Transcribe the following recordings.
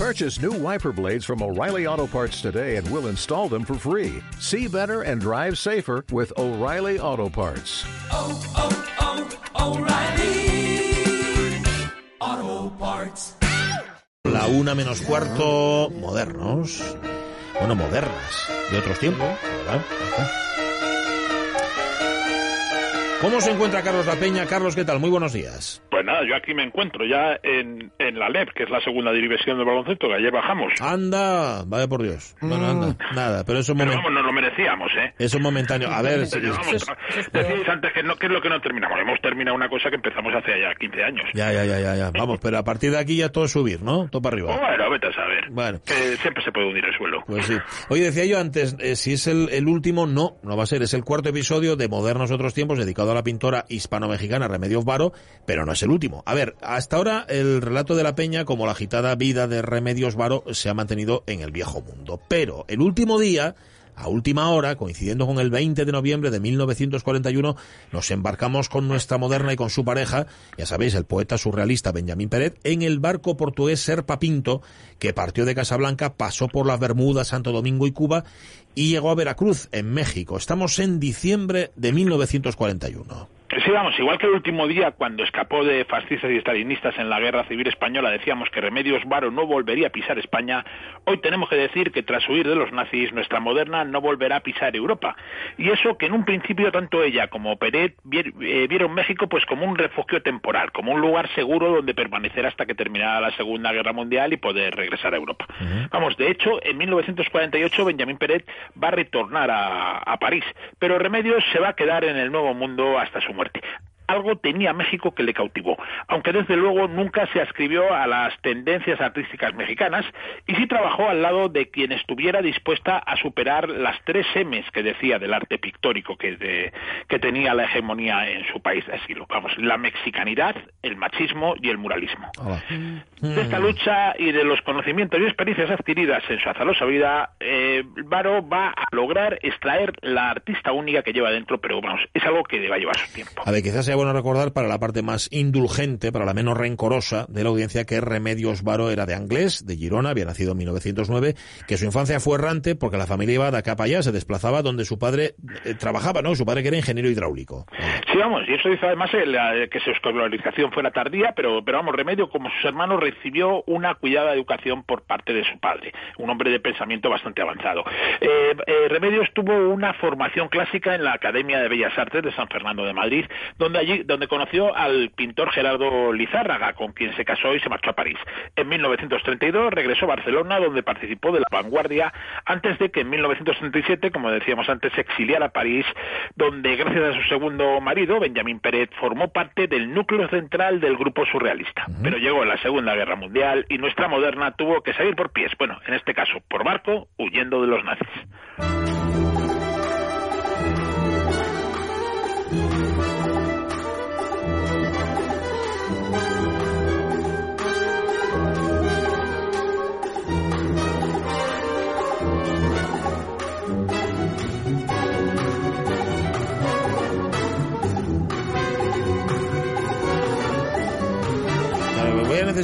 Purchase new wiper blades from O'Reilly Auto Parts today and we'll install them for free. See better and drive safer with O'Reilly Auto Parts. Oh, oh, oh, O'Reilly Auto Parts. La una menos cuarto, modernos. Bueno, modernas, de otros tiempos, ¿verdad? ¿Cómo se encuentra Carlos La Peña? Carlos, ¿qué tal? Muy buenos días. Pues nada, yo aquí me encuentro ya en, en la LEP, que es la segunda división del baloncesto, que ayer bajamos. Anda, vaya por Dios. Bueno, anda, nada, pero eso momen- vamos, nos lo merecíamos, ¿eh? eso es momentáneo. A ver, vamos, decíais antes que no, ¿qué es lo que no terminamos? Hemos terminado una cosa que empezamos hace ya 15 años. ya, ya, ya, ya, ya. Vamos, pero a partir de aquí ya todo es subir, ¿no? Todo para arriba. Bueno, vete a saber. Bueno. Que siempre se puede hundir el suelo. Pues sí. Oye, decía yo antes, eh, si es el, el último, no, no va a ser. Es el cuarto episodio de Modernos Otros Tiempos dedicado a la pintora hispano-mexicana Remedios Varo, pero no es el último. A ver, hasta ahora el relato de la peña, como la agitada vida de Remedios Varo, se ha mantenido en el viejo mundo. Pero el último día, a última hora, coincidiendo con el 20 de noviembre de 1941, nos embarcamos con nuestra moderna y con su pareja, ya sabéis, el poeta surrealista Benjamín Peret, en el barco portugués Serpa Pinto, que partió de Casablanca, pasó por las Bermudas, Santo Domingo y Cuba, y llegó a Veracruz, en México. Estamos en diciembre de 1941. Sí, vamos, igual que el último día cuando escapó de fascistas y estalinistas en la Guerra Civil Española decíamos que Remedios Varo no volvería a pisar España, hoy tenemos que decir que tras huir de los nazis, nuestra moderna no volverá a pisar Europa. Y eso que en un principio tanto ella como Peret eh, vieron México pues como un refugio temporal, como un lugar seguro donde permanecer hasta que terminara la Segunda Guerra Mundial y poder regresar a Europa. Vamos, de hecho, en 1948 Benjamín Peret va a retornar a, a París, pero Remedios se va a quedar en el Nuevo Mundo hasta su muerte algo tenía México que le cautivó, aunque desde luego nunca se ascribió a las tendencias artísticas mexicanas y sí trabajó al lado de quien estuviera dispuesta a superar las tres M's que decía del arte pictórico que, de- que tenía la hegemonía en su país de asilo. Vamos, la mexicanidad, el machismo y el muralismo. De esta lucha y de los conocimientos y experiencias adquiridas en su azarosa vida, eh, Varo va a lograr extraer la artista única que lleva dentro, pero vamos, es algo que va a llevar su tiempo. A ver, quizás sea bueno recordar para la parte más indulgente, para la menos rencorosa de la audiencia, que Remedios Varo era de Anglés, de Girona, había nacido en 1909, que su infancia fue errante porque la familia iba de acá para allá, se desplazaba donde su padre eh, trabajaba, ¿no? Su padre que era ingeniero hidráulico. Sí, vamos, y eso hizo además eh, que su escolarización fuera tardía, pero, pero vamos, Remedio, como sus hermanos, recibió una cuidada educación por parte de su padre, un hombre de pensamiento bastante avanzado. Eh, eh, Remedios tuvo una formación clásica en la Academia de Bellas Artes de San Fernando de Madrid, donde allí, donde conoció al pintor Gerardo Lizárraga, con quien se casó y se marchó a París. En 1932 regresó a Barcelona, donde participó de la vanguardia, antes de que en 1937, como decíamos antes, se exiliara a París, donde gracias a su segundo marido, Benjamín Peret, formó parte del núcleo central del grupo surrealista. Pero llegó la Segunda Guerra Mundial y nuestra moderna tuvo que salir por pies, bueno, en este caso por barco, huyendo de los nazis.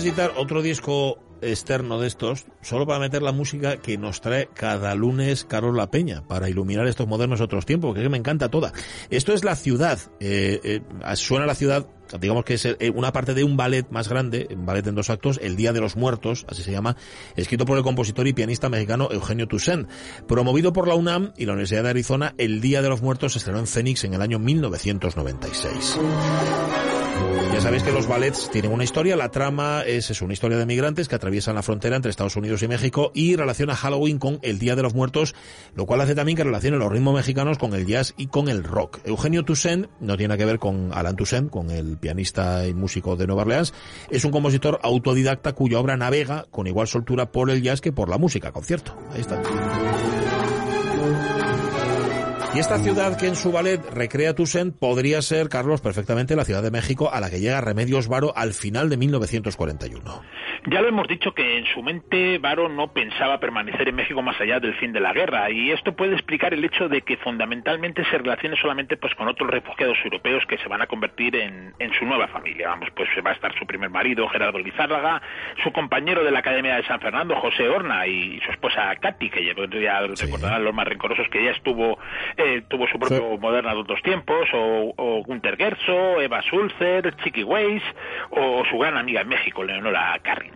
Necesitar otro disco externo de estos, solo para meter la música que nos trae cada lunes Carlos La Peña, para iluminar estos modernos otros tiempos, que me encanta toda. Esto es La Ciudad, eh, eh, suena La Ciudad, digamos que es eh, una parte de un ballet más grande, un ballet en dos actos, El Día de los Muertos, así se llama, escrito por el compositor y pianista mexicano Eugenio Toussaint. Promovido por la UNAM y la Universidad de Arizona, El Día de los Muertos se estrenó en Phoenix en el año 1996. Ya sabéis que los ballets tienen una historia, la trama es, es una historia de migrantes que atraviesan la frontera entre Estados Unidos y México y relaciona Halloween con el Día de los Muertos, lo cual hace también que relacione los ritmos mexicanos con el jazz y con el rock. Eugenio Toussaint no tiene que ver con Alan Toussaint, con el pianista y músico de Nueva Orleans, es un compositor autodidacta cuya obra navega con igual soltura por el jazz que por la música, concierto. Ahí está. Y esta ciudad que en su ballet recrea Toussaint podría ser, Carlos, perfectamente la Ciudad de México a la que llega Remedios Varo al final de 1941. Ya lo hemos dicho que en su mente Varo no pensaba permanecer en México más allá del fin de la guerra y esto puede explicar el hecho de que fundamentalmente se relacione solamente pues con otros refugiados europeos que se van a convertir en, en su nueva familia. Vamos, pues va a estar su primer marido Gerardo Lizárraga, su compañero de la Academia de San Fernando José Horna y su esposa Katy que ya recordarán los más rencorosos que ya estuvo eh, tuvo su propio Moderna de otros tiempos o, o Gunter Gerso, Eva Sulzer, Chiqui Weiss o su gran amiga en México Leonora Carrington.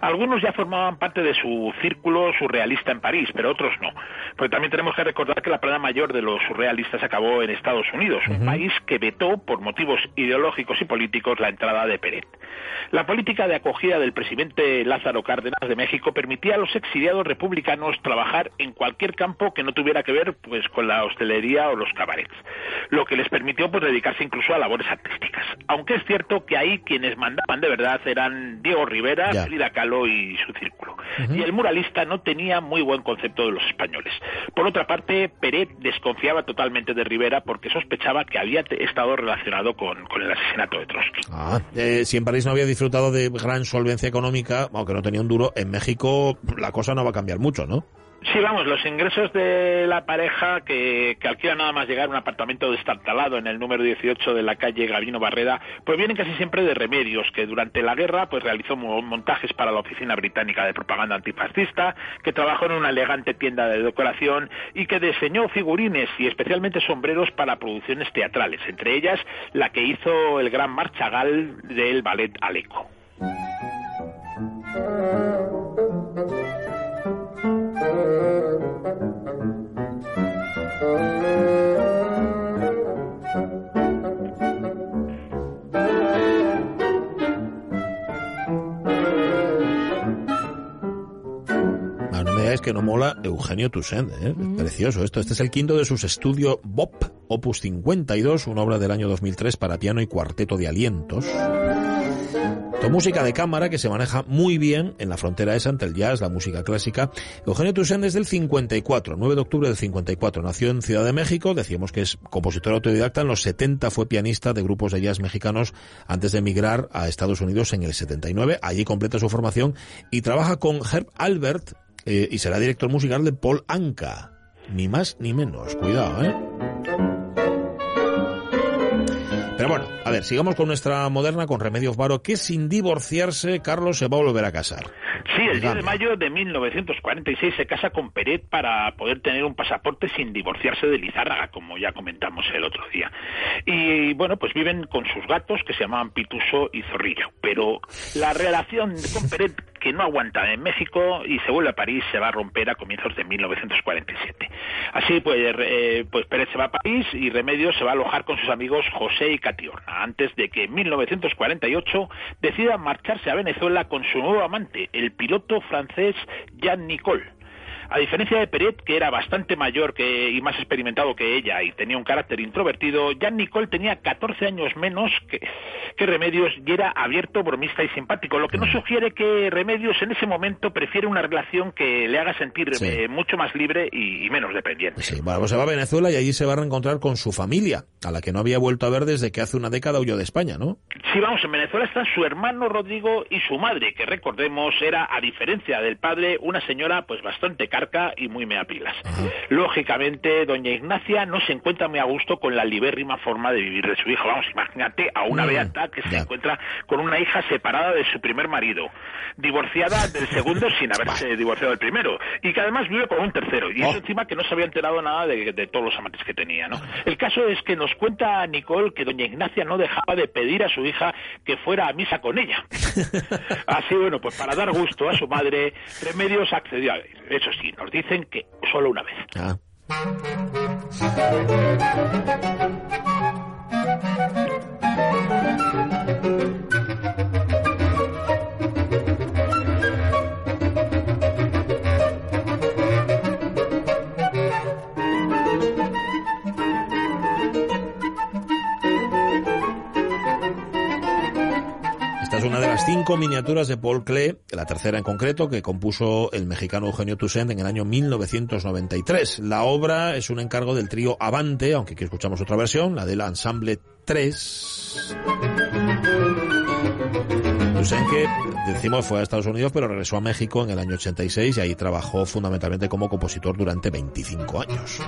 Algunos ya formaban parte de su círculo surrealista en París, pero otros no. Porque también tenemos que recordar que la plana mayor de los surrealistas acabó en Estados Unidos, un país que vetó por motivos ideológicos y políticos la entrada de Peret. La política de acogida del presidente Lázaro Cárdenas de México permitía a los exiliados republicanos trabajar en cualquier campo que no tuviera que ver pues con la hostelería o los cabarets, lo que les permitió pues dedicarse incluso a labores artísticas. Aunque es cierto que ahí quienes mandaban de verdad eran Diego Rivera, Frida Kahlo y su círculo. Y el muralista no tenía muy buen concepto de los españoles. Por otra parte, Peret desconfiaba totalmente de Rivera porque sospechaba que había estado relacionado con, con el asesinato de Trotsky. Ah, eh, si en París no había disfrutado de gran solvencia económica, aunque no tenía un duro, en México la cosa no va a cambiar mucho, ¿no? Sí, vamos, los ingresos de la pareja que, alquila nada más llegar a un apartamento destartalado en el número 18 de la calle Gabino Barreda, pues vienen casi siempre de remedios, que durante la guerra pues realizó montajes para la Oficina Británica de Propaganda Antifascista, que trabajó en una elegante tienda de decoración y que diseñó figurines y especialmente sombreros para producciones teatrales, entre ellas la que hizo el gran marchagal del ballet Aleco. Es que no mola Eugenio Toussaint, ¿eh? precioso esto. Este es el quinto de sus estudios BOP, opus 52, una obra del año 2003 para piano y cuarteto de alientos. música de cámara que se maneja muy bien en la frontera esa entre el jazz, la música clásica. Eugenio Toussaint es del 54, 9 de octubre del 54. Nació en Ciudad de México, decíamos que es compositor autodidacta. En los 70 fue pianista de grupos de jazz mexicanos antes de emigrar a Estados Unidos en el 79. Allí completa su formación y trabaja con Herb Albert, eh, y será director musical de Paul Anka. Ni más ni menos. Cuidado, ¿eh? Pero bueno, a ver, sigamos con nuestra moderna, con Remedios Varo, que sin divorciarse, Carlos se va a volver a casar. Sí, el 10 de mayo de 1946 se casa con Peret para poder tener un pasaporte sin divorciarse de Lizárraga, como ya comentamos el otro día. Y bueno, pues viven con sus gatos que se llamaban Pituso y Zorrillo. Pero la relación con Peret que no aguanta en México y se vuelve a París se va a romper a comienzos de 1947. Así pues, eh, pues Pérez se va a París y Remedios se va a alojar con sus amigos José y Catiorna, antes de que en 1948 decida marcharse a Venezuela con su nuevo amante, el piloto francés Jean Nicole. A diferencia de Peret, que era bastante mayor que, y más experimentado que ella y tenía un carácter introvertido, Jean Nicole tenía 14 años menos que, que Remedios y era abierto, bromista y simpático, lo que no sugiere que Remedios en ese momento prefiere una relación que le haga sentir eh, mucho más libre y, menos dependiente. Sí, bueno, pues se va a Venezuela y allí se va a reencontrar con su familia, a la que no había vuelto a ver desde que hace una década huyó de España, ¿no? Sí, vamos, en Venezuela están su hermano Rodrigo y su madre, que recordemos era, a diferencia del padre, una señora pues bastante y muy meapilas. Lógicamente, doña Ignacia no se encuentra muy a gusto con la libérrima forma de vivir de su hijo. Vamos, imagínate a una mm, beata que se encuentra con una hija separada de su primer marido, divorciada del segundo sin haberse divorciado del primero, y que además vive con un tercero. Y eso oh. encima que no se había enterado nada de, de todos los amantes que tenía, ¿no? El caso es que nos cuenta Nicole que doña Ignacia no dejaba de pedir a su hija que fuera a misa con ella. Así, bueno, pues para dar gusto a su madre, Remedios accedió a ir. Eso sí, nos dicen que solo una vez. Ah. Las cinco miniaturas de Paul Klee, la tercera en concreto, que compuso el mexicano Eugenio Toussaint en el año 1993. La obra es un encargo del trío Avante, aunque aquí escuchamos otra versión, la del Ensemble 3. Toussaint que, decimos, fue a Estados Unidos, pero regresó a México en el año 86 y ahí trabajó fundamentalmente como compositor durante 25 años.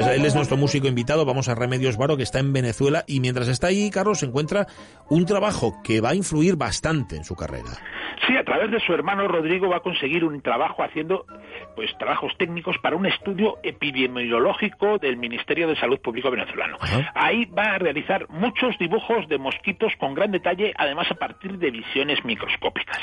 Bueno, pues él es nuestro músico invitado. Vamos a Remedios Varo, que está en Venezuela. Y mientras está ahí, Carlos, encuentra un trabajo que va a influir bastante en su carrera. Sí, a través de su hermano Rodrigo va a conseguir un trabajo haciendo pues trabajos técnicos para un estudio epidemiológico del Ministerio de Salud Público venezolano. Ahí va a realizar muchos dibujos de mosquitos con gran detalle, además a partir de visiones microscópicas.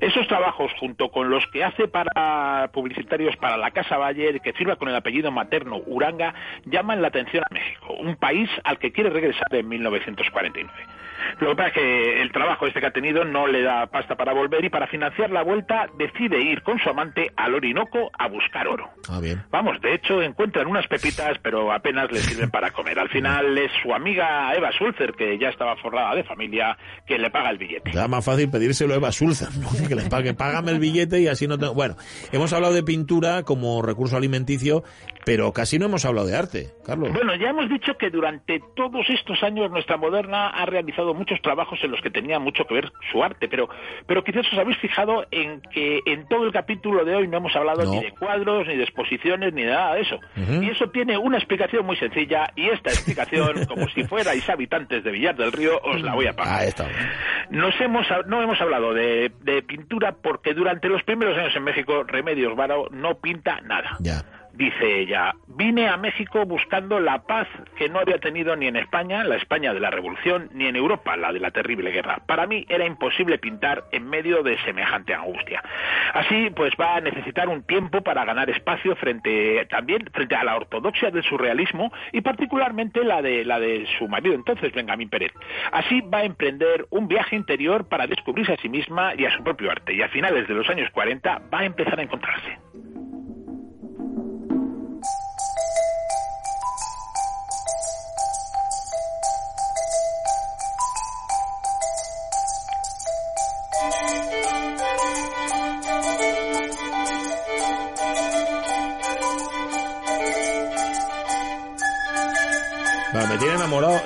Esos trabajos, junto con los que hace para publicitarios para la Casa Bayer, que firma con el apellido materno Uranga, llaman la atención a México, un país al que quiere regresar en 1949. Lo que pasa es que el trabajo este que ha tenido no le da pasta para volver y para financiar la vuelta decide ir con su amante al Orinoco a buscar oro. Ah, bien. Vamos, de hecho encuentran unas pepitas, pero apenas le sirven para comer. Al final es su amiga Eva Sulzer, que ya estaba forrada de familia, que le paga el billete. Ya más fácil pedírselo a Eva Sulzer, ¿no? que le pague, págame el billete y así no tengo... Bueno, hemos hablado de pintura como recurso alimenticio, pero casi no hemos hablado de arte, Carlos. Bueno, ya hemos dicho que durante todos estos años nuestra moderna ha realizado muchos trabajos en los que tenía mucho que ver su arte, pero, pero quizás os habéis fijado en que en todo el capítulo de hoy no hemos hablado No. ni de cuadros, ni de exposiciones, ni de nada de eso. Y eso tiene una explicación muy sencilla, y esta explicación, como si fuerais habitantes de Villar del Río, os la voy a pagar. Ahí está. Nos hemos, no hemos hablado de, de pintura porque durante los primeros años en México Remedios Varo no pinta nada. Ya. Dice ella, vine a México buscando la paz que no había tenido ni en España, la España de la Revolución, ni en Europa, la de la terrible guerra. Para mí era imposible pintar en medio de semejante angustia. Así, pues va a necesitar un tiempo para ganar espacio frente también frente a la ortodoxia del surrealismo y particularmente la de la de su marido entonces Benjamín Pérez. Así va a emprender un viaje interior para descubrirse a sí misma y a su propio arte y a finales de los años 40 va a empezar a encontrarse.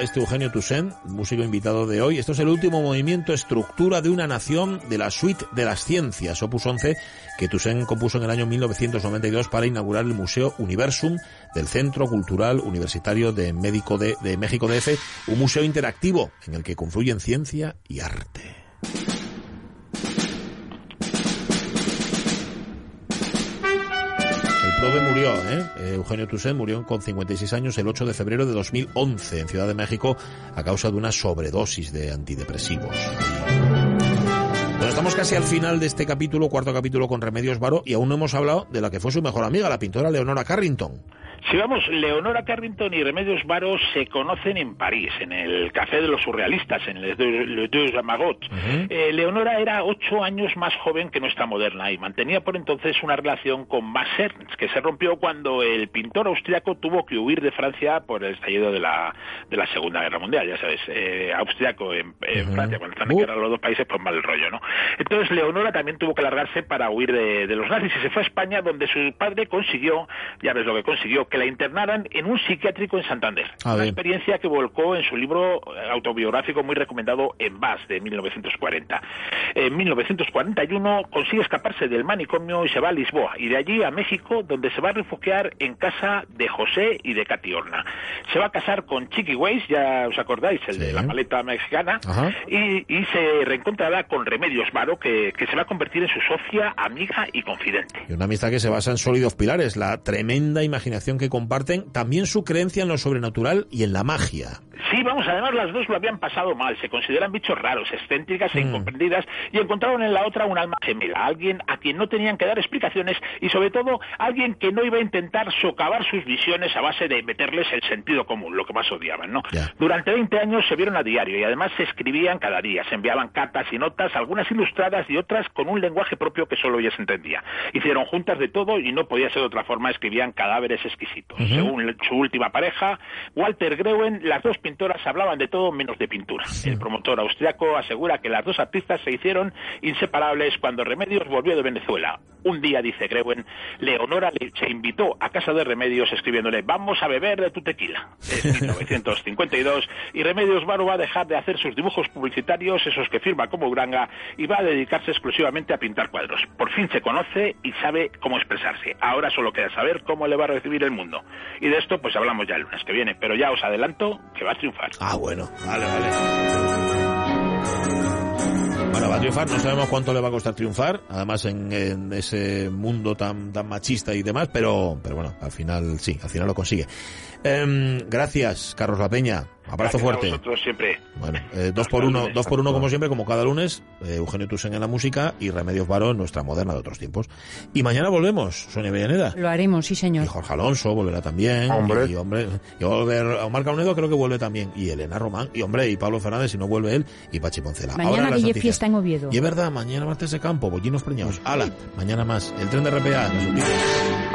Este Eugenio Toussaint, músico invitado de hoy. Esto es el último movimiento Estructura de una Nación de la Suite de las Ciencias, Opus 11, que Toussaint compuso en el año 1992 para inaugurar el Museo Universum del Centro Cultural Universitario de, Médico de, de México DF, un museo interactivo en el que confluyen ciencia y arte. Prove murió, ¿eh? Eh, Eugenio Toussaint murió con 56 años el 8 de febrero de 2011 en Ciudad de México a causa de una sobredosis de antidepresivos. Bueno, estamos casi al final de este capítulo, cuarto capítulo con Remedios Varo, y aún no hemos hablado de la que fue su mejor amiga, la pintora Leonora Carrington. Si vamos, Leonora Carrington y Remedios Varo se conocen en París, en el Café de los Surrealistas, en Les Deux, Les Deux Amagots. Eh, Leonora era ocho años más joven que nuestra moderna y mantenía por entonces una relación con Max Ernst, que se rompió cuando el pintor austriaco tuvo que huir de Francia por el estallido de la, de la Segunda Guerra Mundial. Ya sabes, eh, austriaco en, en Francia, cuando están en Uh. guerra los dos países, pues mal rollo, ¿no? Entonces Leonora también tuvo que largarse para huir de, de los nazis y se fue a España, donde su padre consiguió, ya ves lo que consiguió, que la internaran en un psiquiátrico en Santander. Ah, una bien. experiencia que volcó en su libro eh, autobiográfico muy recomendado En Vaz, de 1940. En 1941 consigue escaparse del manicomio y se va a Lisboa, y de allí a México, donde se va a refugiar en casa de José y de Katy Horna. Se va a casar con Chiqui Weiss, ya os acordáis, el de Sí. la paleta mexicana, y, y se reencontrará con Remedios Varo, que, que se va a convertir en su socia, amiga y confidente. Y una amistad que se basa en sólidos pilares, la tremenda imaginación que comparten, también su creencia en lo sobrenatural y en la magia. Sí, vamos, además las dos lo habían pasado mal, se consideran bichos raros, excéntricas e incomprendidas y encontraron en la otra un alma gemela, alguien a quien no tenían que dar explicaciones y sobre todo alguien que no iba a intentar socavar sus visiones a base de meterles el sentido común, lo que más odiaban, ¿no? Ya. Durante 20 años se vieron a diario y además se escribían cada día, se enviaban cartas y notas, algunas ilustradas y otras con un lenguaje propio que solo ella se entendía. Hicieron juntas de todo y no podía ser de otra forma, escribían cadáveres exquisitos. Según su última pareja, Walter Greuen, las dos pintoras hablaban de todo menos de pintura. El promotor austriaco asegura que las dos artistas se hicieron hicieron inseparables cuando Remedios volvió de Venezuela. Un día, dice Grewen, Leonora se invitó a casa de Remedios escribiéndole vamos a beber de tu tequila. En 1952 y Remedios Varo va a dejar de hacer sus dibujos publicitarios, esos que firma como Uranga, y va a dedicarse exclusivamente a pintar cuadros. Por fin se conoce y sabe cómo expresarse. Ahora solo queda saber cómo le va a recibir el mundo. Y de esto pues hablamos ya el lunes que viene, pero ya os adelanto que va a triunfar. Ah, bueno, vale, vale. Bueno, va a triunfar, no sabemos cuánto le va a costar triunfar, además en, ese mundo tan, tan machista y demás, pero, pero bueno, al final sí, al final lo consigue. Em, gracias, Carlos La Peña. Abrazo fuerte. A vosotros siempre. Bueno, eh, dos por uno, lunes. dos por uno como siempre, como cada lunes. eh, Eugenio Tusen en la música y Remedios Varo en nuestra moderna de otros tiempos. Y mañana volvemos, Sonia Villaneda. Lo haremos, sí, Y señor. Jorge Alonso volverá también. Hombre. Y, hombre, y a volver, Omar Caunedo creo que vuelve también. Y Elena Román. Y hombre, y Pablo Fernández, si no vuelve él. Y Pachi Poncela. Ahora Mañana las Guille. Fiesta en Oviedo. Y es verdad, mañana martes de campo, bollinos preñados. Ala, mañana más. El tren de RPA, noticias.